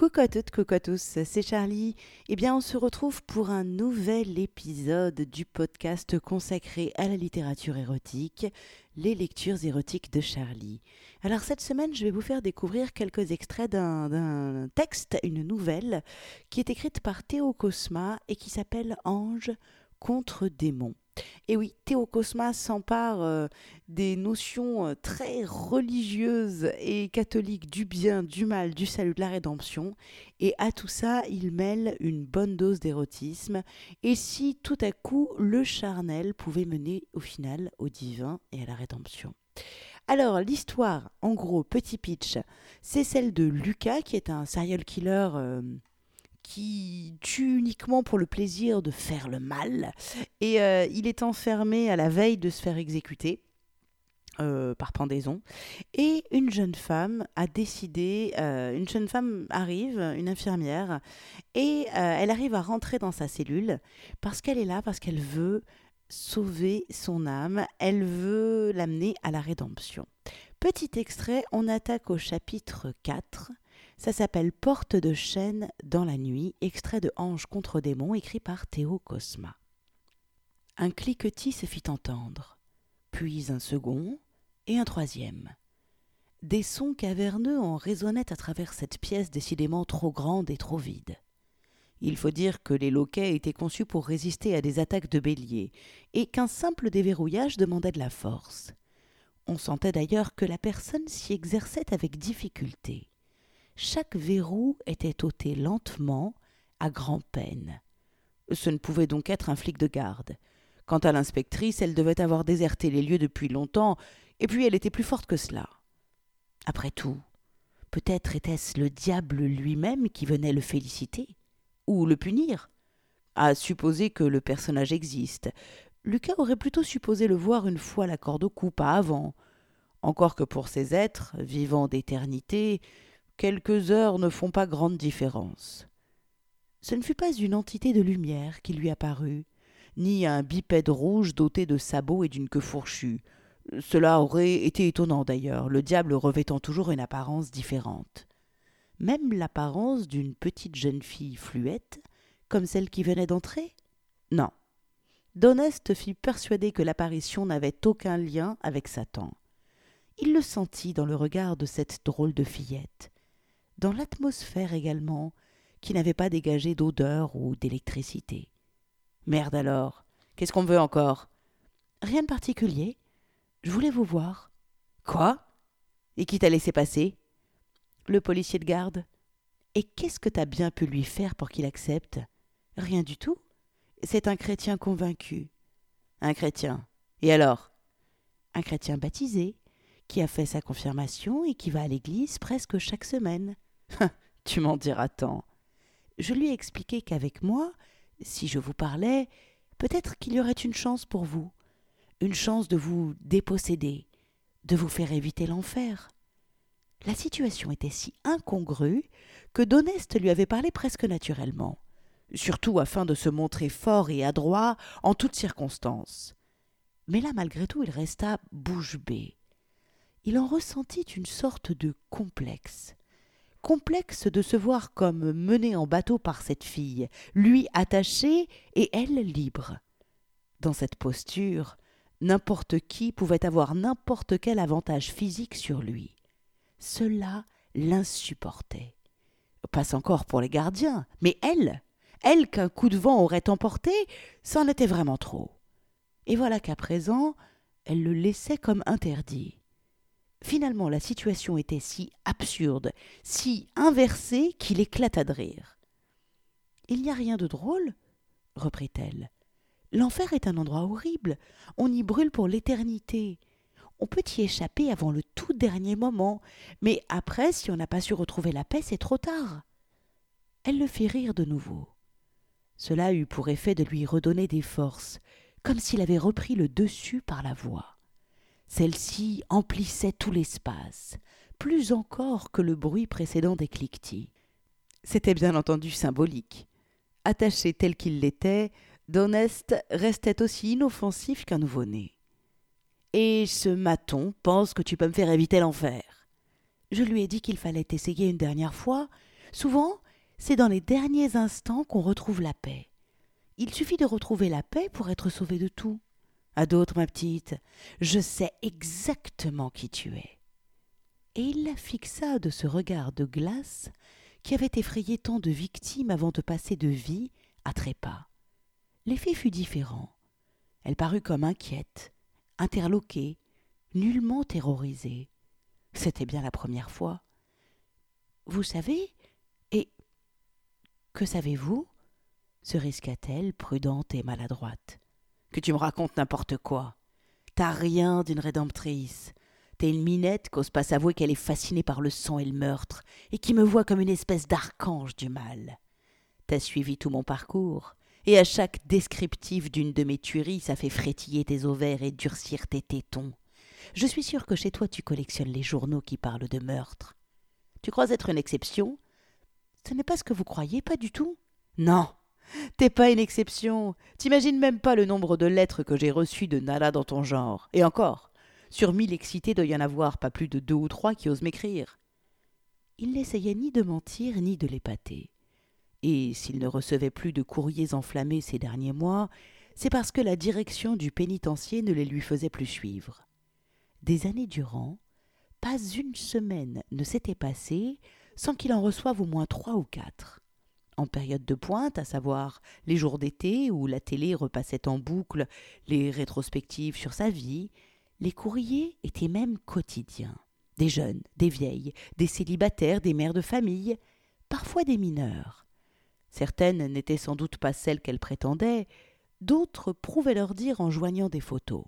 Coucou à toutes, coucou à tous, c'est Charlie. Eh bien, on se retrouve pour un nouvel épisode du podcast consacré à la littérature érotique, les lectures érotiques de Charlie. Alors, cette semaine, je vais vous faire découvrir quelques extraits d'un texte, une nouvelle, qui est écrite par Théo Cosma et qui s'appelle Ange contre démon. Et oui, Théo Cosma s'empare euh, des notions euh, très religieuses et catholiques du bien, du mal, du salut, de la rédemption. Et à tout ça, il mêle une bonne dose d'érotisme. Et si tout à coup le charnel pouvait mener au final au divin et à la rédemption. Alors, l'histoire, en gros, petit pitch, c'est celle de Lucas, qui est un serial killer. Euh, qui tue uniquement pour le plaisir de faire le mal. Et euh, il est enfermé à la veille de se faire exécuter. Euh, par pendaison. Et une jeune femme a décidé, euh, une jeune femme arrive, une infirmière, et elle arrive à rentrer dans sa cellule parce qu'elle est là, parce qu'elle veut sauver son âme, elle veut l'amener à la rédemption. Petit extrait, on attaque au chapitre 4 ça s'appelle Porte de chêne dans la nuit, extrait de Ange contre démon écrit par Théo Cosma. Un cliquetis se fit entendre, puis un second et un troisième. Des sons caverneux en résonnaient à travers cette pièce décidément trop grande et trop vide. Il faut dire que les loquets étaient conçus pour résister à des attaques de bélier, et qu'un simple déverrouillage demandait de la force. On sentait d'ailleurs que la personne s'y exerçait avec difficulté. Chaque verrou était ôté lentement, à grand-peine. Ce ne pouvait donc être un flic de garde. Quant à l'inspectrice, elle devait avoir déserté les lieux depuis longtemps, et puis elle était plus forte que cela. Après tout, peut-être était-ce le diable lui-même qui venait le féliciter, ou le punir. À supposer que le personnage existe, Lucas aurait plutôt supposé le voir une fois la corde au cou, pas avant. Encore que pour ces êtres, vivant d'éternité, quelques heures ne font pas grande différence. Ce ne fut pas une entité de lumière qui lui apparut, ni un bipède rouge doté de sabots et d'une queue fourchue. Cela aurait été étonnant d'ailleurs, le diable revêtant toujours une apparence différente. Même l'apparence d'une petite jeune fille fluette, comme celle qui venait d'entrer? Non. D'Honeste fit persuader que l'apparition n'avait aucun lien avec Satan. Il le sentit dans le regard de cette drôle de fillette, dans l'atmosphère également, qui n'avait pas dégagé d'odeur ou d'électricité. Merde alors, qu'est-ce qu'on veut encore? Rien de particulier. Je voulais vous voir. Quoi? Et qui t'a laissé passer? Le policier de garde. Et qu'est-ce que t'as bien pu lui faire pour qu'il accepte? Rien du tout. C'est un chrétien convaincu. Un chrétien. Et alors? Un chrétien baptisé, qui a fait sa confirmation et qui va à l'église presque chaque semaine. tu m'en diras tant. Je lui ai expliqué qu'avec moi, si je vous parlais, peut-être qu'il y aurait une chance pour vous, une chance de vous déposséder, de vous faire éviter l'enfer. La situation était si incongrue que Doneste lui avait parlé presque naturellement, surtout afin de se montrer fort et adroit en toutes circonstances. Mais là, malgré tout, il resta bouche bée. Il en ressentit une sorte de complexe complexe de se voir comme mené en bateau par cette fille, lui attaché et elle libre. Dans cette posture, n'importe qui pouvait avoir n'importe quel avantage physique sur lui. Cela l'insupportait. Passe encore pour les gardiens, mais elle, elle qu'un coup de vent aurait emporté, c'en était vraiment trop. Et voilà qu'à présent, elle le laissait comme interdit. Finalement, la situation était si absurde, si inversée qu'il éclata de rire. Il n'y a rien de drôle, reprit-elle. L'enfer est un endroit horrible. On y brûle pour l'éternité. On peut y échapper avant le tout dernier moment, mais après, si on n'a pas su retrouver la paix, c'est trop tard. Elle le fit rire de nouveau. Cela eut pour effet de lui redonner des forces, comme s'il avait repris le dessus par la voix. Celle-ci emplissait tout l'espace, plus encore que le bruit précédent des cliquetis. C'était bien entendu symbolique. Attaché tel qu'il l'était, Donest restait aussi inoffensif qu'un nouveau-né. Et ce maton pense que tu peux me faire éviter l'enfer. Je lui ai dit qu'il fallait essayer une dernière fois. Souvent, c'est dans les derniers instants qu'on retrouve la paix. Il suffit de retrouver la paix pour être sauvé de tout. À d'autres, ma petite, je sais exactement qui tu es. Et il la fixa de ce regard de glace qui avait effrayé tant de victimes avant de passer de vie à trépas. L'effet fut différent. Elle parut comme inquiète, interloquée, nullement terrorisée. C'était bien la première fois. Vous savez Et que savez-vous? se risqua-t-elle, prudente et maladroite. Que tu me racontes n'importe quoi. T'as rien d'une rédemptrice. T'es une minette qu'ose pas s'avouer qu'elle est fascinée par le sang et le meurtre, et qui me voit comme une espèce d'archange du mal. T'as suivi tout mon parcours, et à chaque descriptif d'une de mes tueries, ça fait frétiller tes ovaires et durcir tes tétons. Je suis sûr que chez toi tu collectionnes les journaux qui parlent de meurtre. Tu crois être une exception? Ce n'est pas ce que vous croyez, pas du tout? Non, T'es pas une exception. T'imagines même pas le nombre de lettres que j'ai reçues de Nala dans ton genre. Et encore, sur mille excités doit y en avoir pas plus de deux ou trois qui osent m'écrire. Il n'essayait ni de mentir ni de l'épater. Et s'il ne recevait plus de courriers enflammés ces derniers mois, c'est parce que la direction du pénitencier ne les lui faisait plus suivre. Des années durant, pas une semaine ne s'était passée sans qu'il en reçoive au moins trois ou quatre en période de pointe, à savoir les jours d'été où la télé repassait en boucle les rétrospectives sur sa vie, les courriers étaient même quotidiens. Des jeunes, des vieilles, des célibataires, des mères de famille, parfois des mineurs. Certaines n'étaient sans doute pas celles qu'elle prétendait, d'autres prouvaient leur dire en joignant des photos.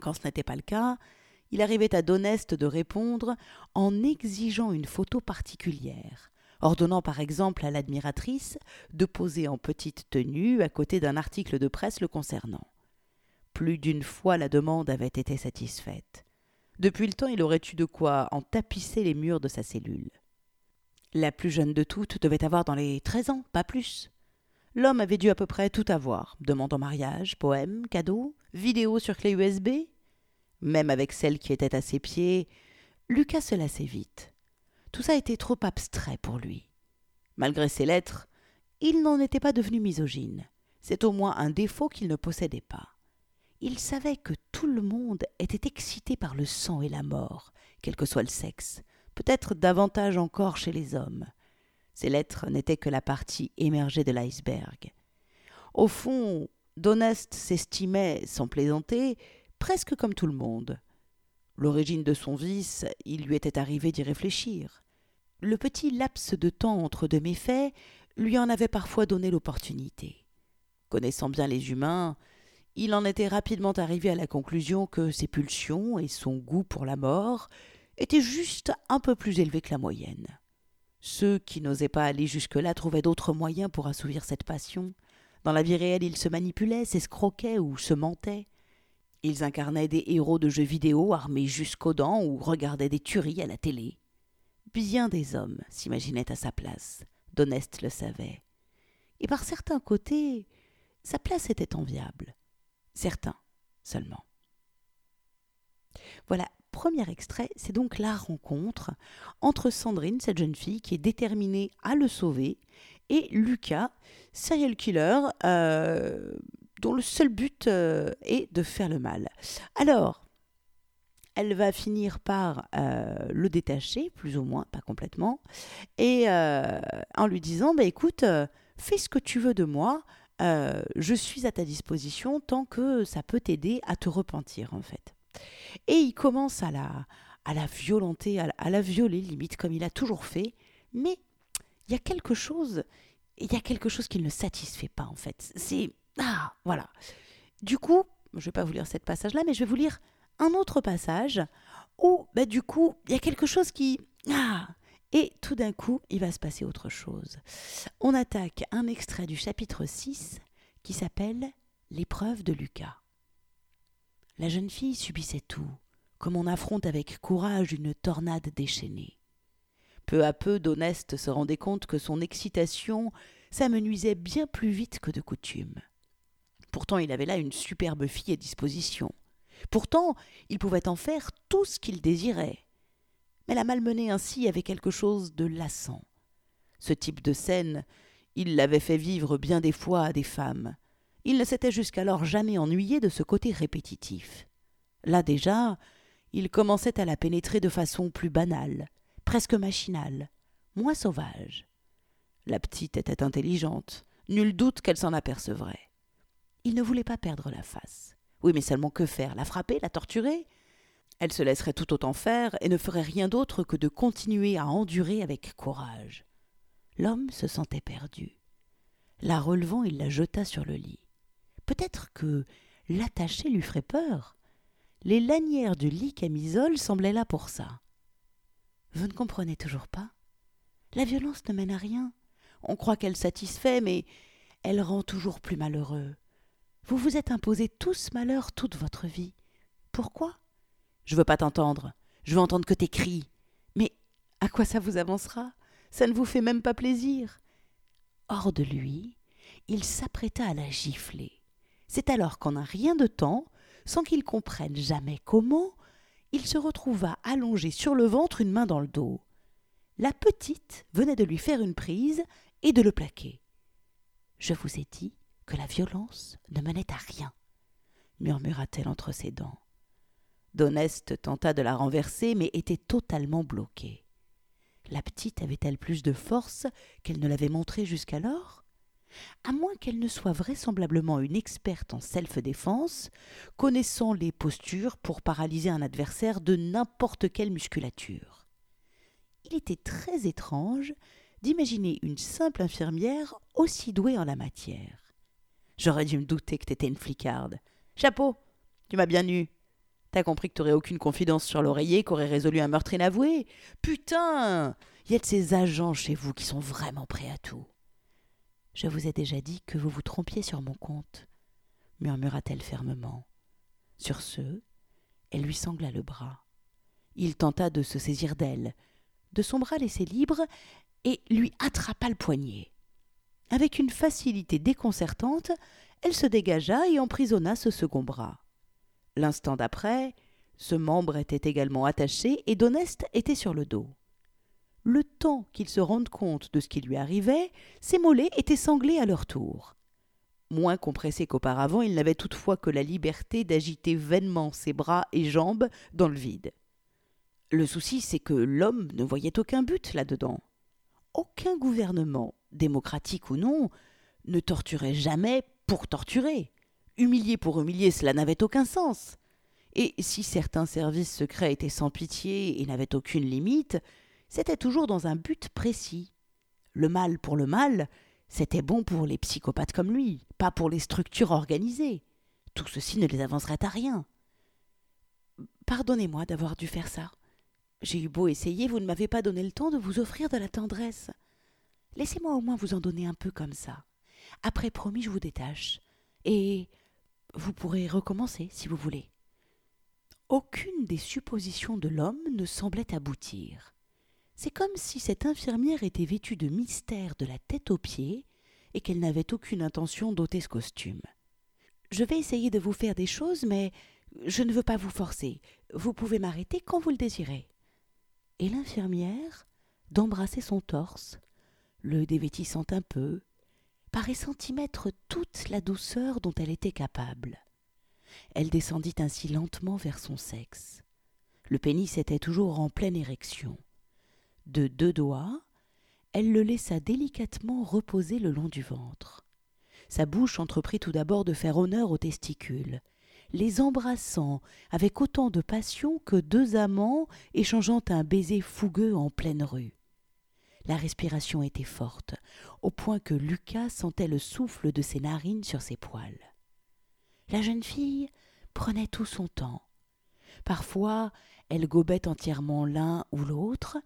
Quand ce n'était pas le cas, il arrivait à Doneste de répondre en exigeant une photo particulière, ordonnant par exemple à l'admiratrice de poser en petite tenue à côté d'un article de presse le concernant. Plus d'une fois la demande avait été satisfaite. Depuis le temps il aurait eu de quoi en tapisser les murs de sa cellule. La plus jeune de toutes devait avoir dans les treize ans, pas plus. L'homme avait dû à peu près tout avoir demande en mariage, poème, cadeau, vidéo sur clé USB. Même avec celle qui était à ses pieds, Lucas se lassait vite. Tout ça était trop abstrait pour lui. Malgré ses lettres, il n'en était pas devenu misogyne. C'est au moins un défaut qu'il ne possédait pas. Il savait que tout le monde était excité par le sang et la mort, quel que soit le sexe, peut-être davantage encore chez les hommes. Ces lettres n'étaient que la partie émergée de l'iceberg. Au fond, Donest s'estimait, sans plaisanter, presque comme tout le monde. L'origine de son vice, il lui était arrivé d'y réfléchir. Le petit laps de temps entre deux méfaits lui en avait parfois donné l'opportunité. Connaissant bien les humains, il en était rapidement arrivé à la conclusion que ses pulsions et son goût pour la mort étaient juste un peu plus élevés que la moyenne. Ceux qui n'osaient pas aller jusque-là trouvaient d'autres moyens pour assouvir cette passion. Dans la vie réelle, ils se manipulaient, s'escroquaient ou se mentaient. Ils incarnaient des héros de jeux vidéo armés jusqu'aux dents ou regardaient des tueries à la télé. Bien des hommes s'imaginaient à sa place. Donest le savait. Et par certains côtés, sa place était enviable. Certains seulement. Voilà, premier extrait, c'est donc la rencontre entre Sandrine, cette jeune fille qui est déterminée à le sauver, et Lucas, serial killer, euh, dont le seul but euh, est de faire le mal. Alors, elle va finir par euh, le détacher, plus ou moins, pas complètement, et euh, en lui disant, bah, écoute, euh, fais ce que tu veux de moi, je suis à ta disposition tant que ça peut t'aider à te repentir, en fait. Et il commence à la, à la violenter, à la violer, limite, comme il a toujours fait, mais il y a quelque chose, il y a quelque chose qui ne satisfait pas, en fait. C'est... Ah, voilà. Du coup, je ne vais pas vous lire cette passage-là, mais je vais vous lire un autre passage où, bah, du coup, il y a quelque chose qui... Ah Et tout d'un coup, il va se passer autre chose. On attaque un extrait du chapitre 6 qui s'appelle L'épreuve de Lucas. La jeune fille subissait tout, comme on affronte avec courage une tornade déchaînée. Peu à peu, Doneste se rendait compte que son excitation s'amenuisait bien plus vite que de coutume. Pourtant, il avait là une superbe fille à disposition. Pourtant, il pouvait en faire tout ce qu'il désirait. Mais la malmener ainsi avait quelque chose de lassant. Ce type de scène, il l'avait fait vivre bien des fois à des femmes. Il ne s'était jusqu'alors jamais ennuyé de ce côté répétitif. Là déjà, il commençait à la pénétrer de façon plus banale, presque machinale, moins sauvage. La petite était intelligente, nul doute qu'elle s'en apercevrait. Il ne voulait pas perdre la face. Oui, mais seulement que faire? La frapper? La torturer? Elle se laisserait tout autant faire et ne ferait rien d'autre que de continuer à endurer avec courage. L'homme se sentait perdu. La relevant, il la jeta sur le lit. Peut-être que l'attacher lui ferait peur. Les lanières du lit camisole semblaient là pour ça. Vous ne comprenez toujours pas? La violence ne mène à rien. On croit qu'elle satisfait, mais elle rend toujours plus malheureux. Vous vous êtes imposé tout ce malheur toute votre vie. Pourquoi? Je veux pas t'entendre. Je veux entendre que tes cris. Mais à quoi ça vous avancera? Ça ne vous fait même pas plaisir. Hors de lui, il s'apprêta à la gifler. C'est alors qu'en un rien de temps, sans qu'il comprenne jamais comment, il se retrouva allongé sur le ventre, une main dans le dos. La petite venait de lui faire une prise et de le plaquer. Je vous ai dit que la violence ne menait à rien, murmura-t-elle entre ses dents. D'Honeste tenta de la renverser, mais était totalement bloquée. La petite avait-elle plus de force qu'elle ne l'avait montré jusqu'alors? À moins qu'elle ne soit vraisemblablement une experte en self-défense, connaissant les postures pour paralyser un adversaire de n'importe quelle musculature. Il était très étrange d'imaginer une simple infirmière aussi douée en la matière. J'aurais dû me douter que t'étais une flicarde. Chapeau, tu m'as bien eu. T'as compris que t'aurais aucune confidence sur l'oreiller qu'aurait résolu un meurtre inavoué Putain Y a de ces agents chez vous qui sont vraiment prêts à tout. Je vous ai déjà dit que vous vous trompiez sur mon compte, murmura-t-elle fermement. Sur ce, elle lui sangla le bras. Il tenta de se saisir d'elle. De son bras laissé libre, et lui attrapa le poignet. Avec une facilité déconcertante, elle se dégagea et emprisonna ce second bras. L'instant d'après, ce membre était également attaché et d'Honeste était sur le dos. Le temps qu'il se rende compte de ce qui lui arrivait, ses mollets étaient sanglés à leur tour. Moins compressés qu'auparavant, il n'avait toutefois que la liberté d'agiter vainement ses bras et jambes dans le vide. Le souci, c'est que l'homme ne voyait aucun but là-dedans aucun gouvernement, démocratique ou non, ne torturait jamais pour torturer. Humilier pour humilier, cela n'avait aucun sens. Et si certains services secrets étaient sans pitié et n'avaient aucune limite, c'était toujours dans un but précis. Le mal pour le mal, c'était bon pour les psychopathes comme lui, pas pour les structures organisées. Tout ceci ne les avancerait à rien. Pardonnez-moi d'avoir dû faire ça. J'ai eu beau essayer, vous ne m'avez pas donné le temps de vous offrir de la tendresse. Laissez-moi au moins vous en donner un peu comme ça. Après, promis, je vous détache. Et vous pourrez recommencer si vous voulez. Aucune des suppositions de l'homme ne semblait aboutir. C'est comme si cette infirmière était vêtue de mystère de la tête aux pieds et qu'elle n'avait aucune intention d'ôter ce costume. Je vais essayer de vous faire des choses, mais je ne veux pas vous forcer. Vous pouvez m'arrêter quand vous le désirez et l'infirmière d'embrasser son torse, le dévêtissant un peu, paraissant y mettre toute la douceur dont elle était capable. Elle descendit ainsi lentement vers son sexe. Le pénis était toujours en pleine érection. De deux doigts, elle le laissa délicatement reposer le long du ventre. Sa bouche entreprit tout d'abord de faire honneur aux testicules, les embrassant avec autant de passion que deux amants échangeant un baiser fougueux en pleine rue. La respiration était forte, au point que Lucas sentait le souffle de ses narines sur ses poils. La jeune fille prenait tout son temps. Parfois, elle gobait entièrement l'un ou l'autre,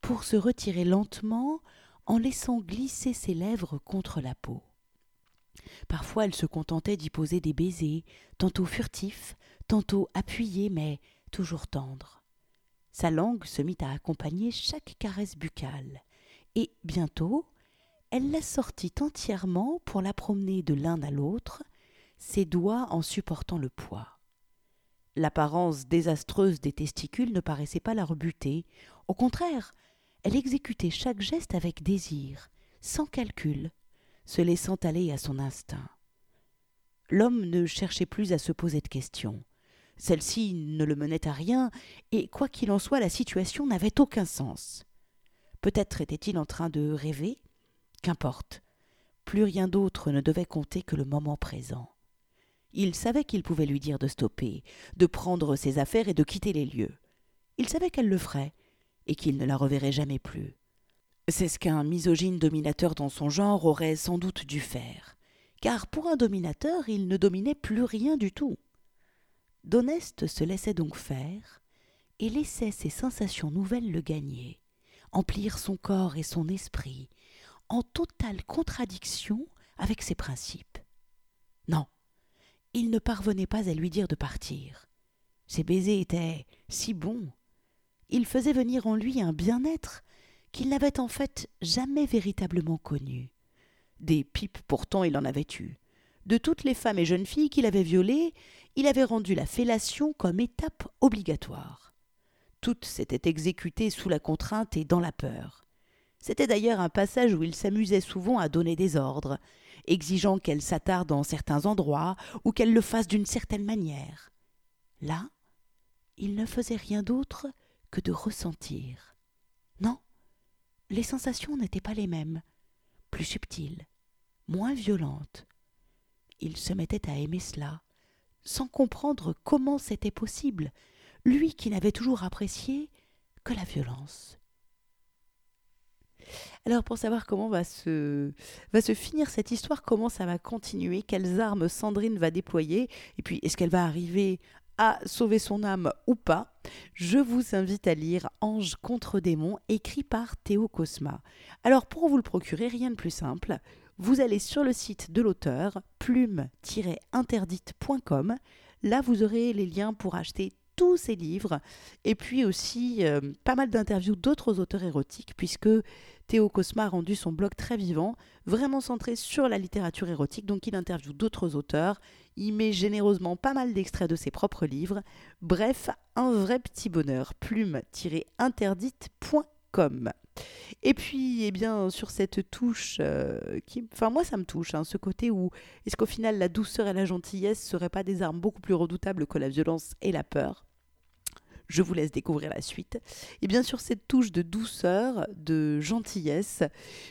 pour se retirer lentement en laissant glisser ses lèvres contre la peau. Parfois elle se contentait d'y poser des baisers, tantôt furtifs, tantôt appuyés, mais toujours tendres. Sa langue se mit à accompagner chaque caresse buccale, et bientôt elle la sortit entièrement pour la promener de l'un à l'autre, ses doigts en supportant le poids. L'apparence désastreuse des testicules ne paraissait pas la rebuter, au contraire, elle exécutait chaque geste avec désir, sans calcul, se laissant aller à son instinct. L'homme ne cherchait plus à se poser de questions. Celle-ci ne le menait à rien, et quoi qu'il en soit, la situation n'avait aucun sens. Peut-être était-il en train de rêver? Qu'importe. Plus rien d'autre ne devait compter que le moment présent. Il savait qu'il pouvait lui dire de stopper, de prendre ses affaires et de quitter les lieux. Il savait qu'elle le ferait, et qu'il ne la reverrait jamais plus. C'est ce qu'un misogyne dominateur dans son genre aurait sans doute dû faire, car pour un dominateur il ne dominait plus rien du tout. D'Honeste se laissait donc faire, et laissait ses sensations nouvelles le gagner, emplir son corps et son esprit, en totale contradiction avec ses principes. Non, il ne parvenait pas à lui dire de partir. Ses baisers étaient si bons. Ils faisaient venir en lui un bien-être qu'il n'avait en fait jamais véritablement connu. Des pipes pourtant il en avait eu. De toutes les femmes et jeunes filles qu'il avait violées, il avait rendu la fellation comme étape obligatoire. Toutes s'étaient exécutées sous la contrainte et dans la peur. C'était d'ailleurs un passage où il s'amusait souvent à donner des ordres, exigeant qu'elle s'attarde en certains endroits ou qu'elle le fasse d'une certaine manière. Là, il ne faisait rien d'autre que de ressentir. Les sensations n'étaient pas les mêmes, plus subtiles, moins violentes. Il se mettait à aimer cela, sans comprendre comment c'était possible, lui qui n'avait toujours apprécié que la violence. Alors pour savoir comment va se, va se finir cette histoire, comment ça va continuer, quelles armes Sandrine va déployer, et puis est-ce qu'elle va arriver à sauver son âme ou pas, je vous invite à lire Ange contre démon, écrit par Théo Cosma. Alors pour vous le procurer, rien de plus simple, vous allez sur le site de l'auteur, plume-interdite.com. Là, vous aurez les liens pour acheter tous ses livres et puis aussi euh, pas mal d'interviews d'autres auteurs érotiques puisque Théo Cosma a rendu son blog très vivant, vraiment centré sur la littérature érotique, donc il interviewe d'autres auteurs, il met généreusement pas mal d'extraits de ses propres livres, bref, un vrai petit bonheur, Et puis, eh bien, sur cette touche euh, qui. Enfin, moi, ça me touche, hein, ce côté où est-ce qu'au final, la douceur et la gentillesse seraient pas des armes beaucoup plus redoutables que la violence et la peur? Je vous laisse découvrir la suite. Et bien sûr, cette touche de douceur, de gentillesse,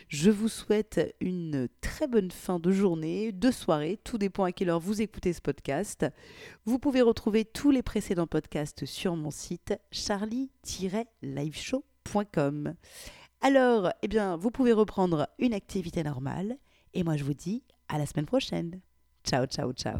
je vous souhaite une très bonne fin de journée, de soirée, tout dépend à quelle heure vous écoutez ce podcast. Vous pouvez retrouver tous les précédents podcasts sur mon site charlie-liveshow.com. Alors, eh bien, vous pouvez reprendre une activité normale et moi je vous dis à la semaine prochaine. Ciao, ciao, ciao.